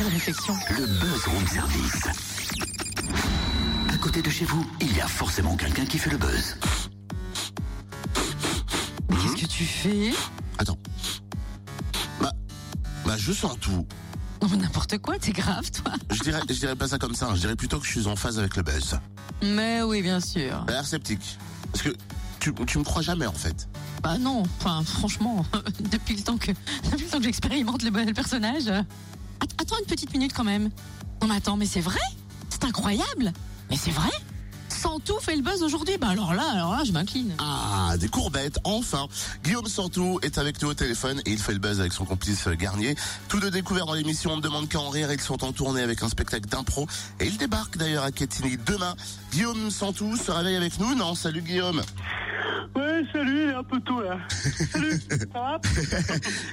Quelle réflexion. Le Buzz Room Service. À côté de chez vous, il y a forcément quelqu'un qui fait le buzz. Qu'est-ce que tu fais? Attends. Bah, bah je sens tout. Non, mais N'importe quoi, t'es grave, toi. Je dirais, je dirais pas ça comme ça. hein. Je dirais plutôt que je suis en phase avec le buzz. Mais oui, bien sûr. L'air sceptique. Parce que tu, tu me crois jamais en fait. Bah non, enfin, franchement, depuis le temps que, depuis le temps que j'expérimente le, le personnage. Att- Attends une petite minute quand même. Non, mais attends, mais c'est vrai C'est incroyable Mais c'est vrai Santou fait le buzz aujourd'hui Bah alors là, alors là, je m'incline. Ah, des courbettes, enfin. Guillaume Santou est avec nous au téléphone et il fait le buzz avec son complice euh, Garnier. Tous deux découverts dans l'émission On ne demande qu'à en rire. Ils sont en tournée avec un spectacle d'impro et ils débarquent d'ailleurs à Quetigny demain. Guillaume Santou se réveille avec nous Non, salut Guillaume. Ouais, salut, un peu tôt là. Salut, ça va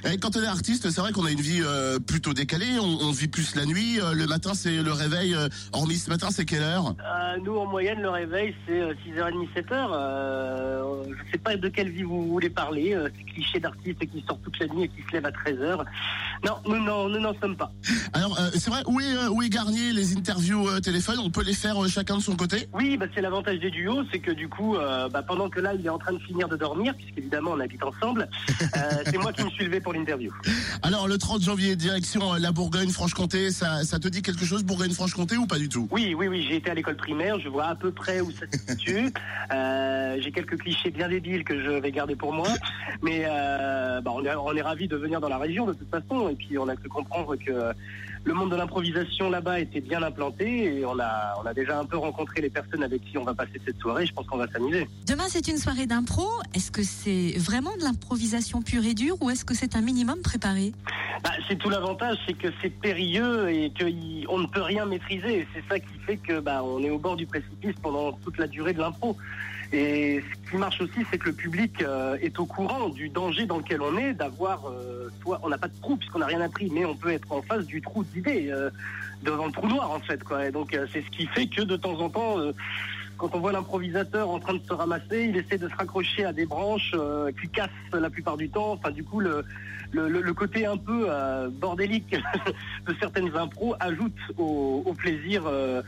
Et quand on est artiste, c'est vrai qu'on a une vie euh, plutôt décalée. On, on vit plus la nuit. Euh, le matin, c'est le réveil. Euh, hormis ce matin, c'est quelle heure? Nous, en moyenne, le réveil, c'est euh, 6h30, 7h. Euh, je sais pas de quelle vie vous voulez parler. Euh, ces clichés d'artistes qui sortent toute la nuit et qui se lèvent à 13h. Non, nous n'en nous n'en sommes pas. Alors, c'est vrai, où est, où est Garnier Les interviews téléphone, on peut les faire chacun de son côté? Oui, bah, c'est l'avantage des duos, c'est que du coup, bah, pendant que là, il est en train de finir de dormir, puisqu'évidemment, on habite ensemble, euh, c'est moi qui me suis levé pour l'interview. Alors, le 30 janvier, direction euh, la Bourgogne-Franche-Comté, ça, ça te dit quelque chose, Bourgogne-Franche-Comté, ou pas du tout? Oui, oui, oui, j'ai été à l'école primaire, je vois à peu près où ça se situe. Euh, j'ai quelques clichés bien débiles que je vais garder pour moi, mais euh, bah, on est, on est ravis de venir dans la région de toute façon, et puis on a cru comprendre que le monde de l'improvisation là-bas était bien implanté, et on a, déjà un peu rencontré les personnes avec qui on va passer cette soirée, je pense qu'on va s'amuser. Demain, c'est une soirée d'impro. Est-ce que c'est vraiment de l'improvisation pure et dure ou est-ce que c'est un minimum préparé? Bah, c'est tout l'avantage, c'est que c'est périlleux et qu'on ne peut rien maîtriser. C'est ça qui fait que bah, on est au bord du précipice pendant toute la durée de l'impro. Et ce qui marche aussi, c'est que le public euh, est au courant du danger dans lequel on est, d'avoir, euh, soit on n'a pas de trou puisqu'on n'a rien appris, mais on peut être en face du trou d'idées, euh, devant le trou noir en fait. Et donc c'est ce qui fait que de temps en temps, quand on voit l'improvisateur en train de se ramasser, il essaie de se raccrocher à des branches euh, qui cassent la plupart du temps. Enfin, du coup, le, le, côté un peu euh, bordélique de certaines impros ajoute au, plaisir euh,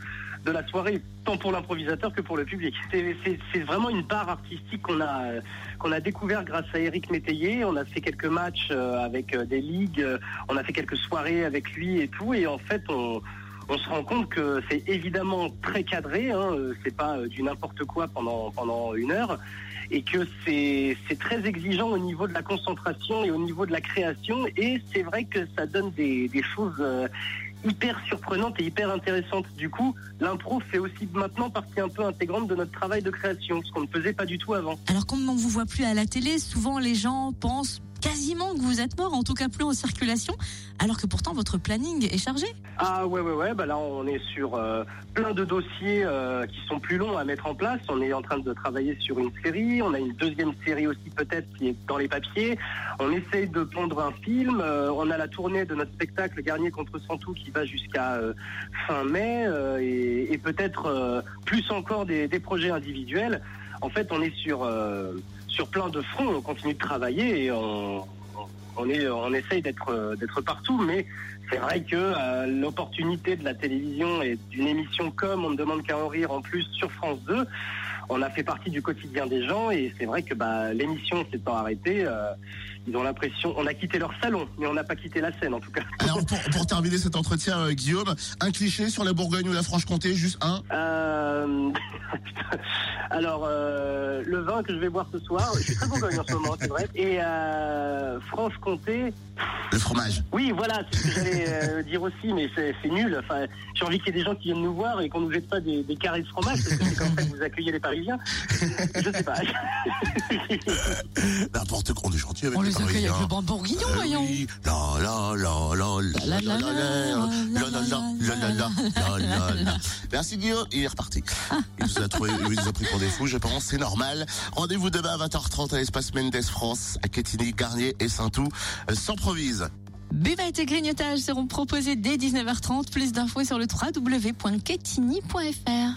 de la soirée, tant pour l'improvisateur que pour le public. C'est- vraiment une part artistique qu'on a qu'on a découvert grâce à Eric Métayer. On a fait quelques matchs euh, avec des ligues, on a fait quelques soirées avec lui et tout, et en fait on on se rend compte que c'est évidemment très cadré, hein, euh, c'est pas euh, du n'importe quoi pendant pendant une heure, et que c'est très exigeant au niveau de la concentration et au niveau de la création, et c'est vrai que ça donne des, des choses euh, hyper surprenantes et hyper intéressantes. Du coup, l'impro fait aussi maintenant partie un peu intégrante de notre travail de création, ce qu'on ne faisait pas du tout avant. Alors, comme on vous voit plus à la télé, souvent les gens pensent quasiment que vous êtes mort, en tout cas plus en circulation, alors que pourtant votre planning est chargé. Ah ouais ouais ouais bah là on est sur euh, plein de dossiers euh, qui sont plus longs à mettre en place. On est en train de travailler sur une série, on a une deuxième série aussi peut-être qui est dans les papiers. On essaye de pondre un film, euh, on a la tournée de notre spectacle Garnier contre Santou qui va jusqu'à fin mai et, peut-être plus encore des, projets individuels. En fait on est sur sur plein de fronts, on continue de travailler et on on essaye d'être d'être partout mais c'est vrai que euh, l'opportunité de la télévision et d'une émission comme On ne demande qu'à en rire en plus sur France 2, on a fait partie du quotidien des gens et c'est vrai que bah, l'émission s'étant arrêtée, euh, ils ont l'impression, on a quitté leur salon, mais on n'a pas quitté la scène en tout cas. Alors, pour, pour terminer cet entretien, euh, Guillaume, un cliché sur la Bourgogne ou la Franche-Comté, juste un Euh, alors le vin que je vais boire ce soir, je suis très bourgogne en ce moment, c'est vrai. Et Franche-Comté, Le fromage. Oui, voilà, c'est ce que j'allais dire aussi, mais c'est c'est nul. Enfin, j'ai envie qu'il y ait des gens qui viennent nous voir et qu'on nous jette pas des, des carrés de fromage, parce que c'est comme ça que vous accueillez les Parisiens. Je sais pas. N'importe quoi, on est gentil avec On les les accueille avec le banc bourguignon, Euh, voyons. oui. La la la la la la la la la la la la la la la la. Merci Guillaume, il est reparti. Il nous a trouvé, il nous a pris pour des fous, je pense, c'est normal. Rendez-vous demain à 20h30 à l'espace Mendes France, à Quetigny, Garnier et Saint-Tout. Euh, S'improvise. Buvette et grignotage seront proposés dès 19h30. Plus d'infos sur le www.quetigny.fr.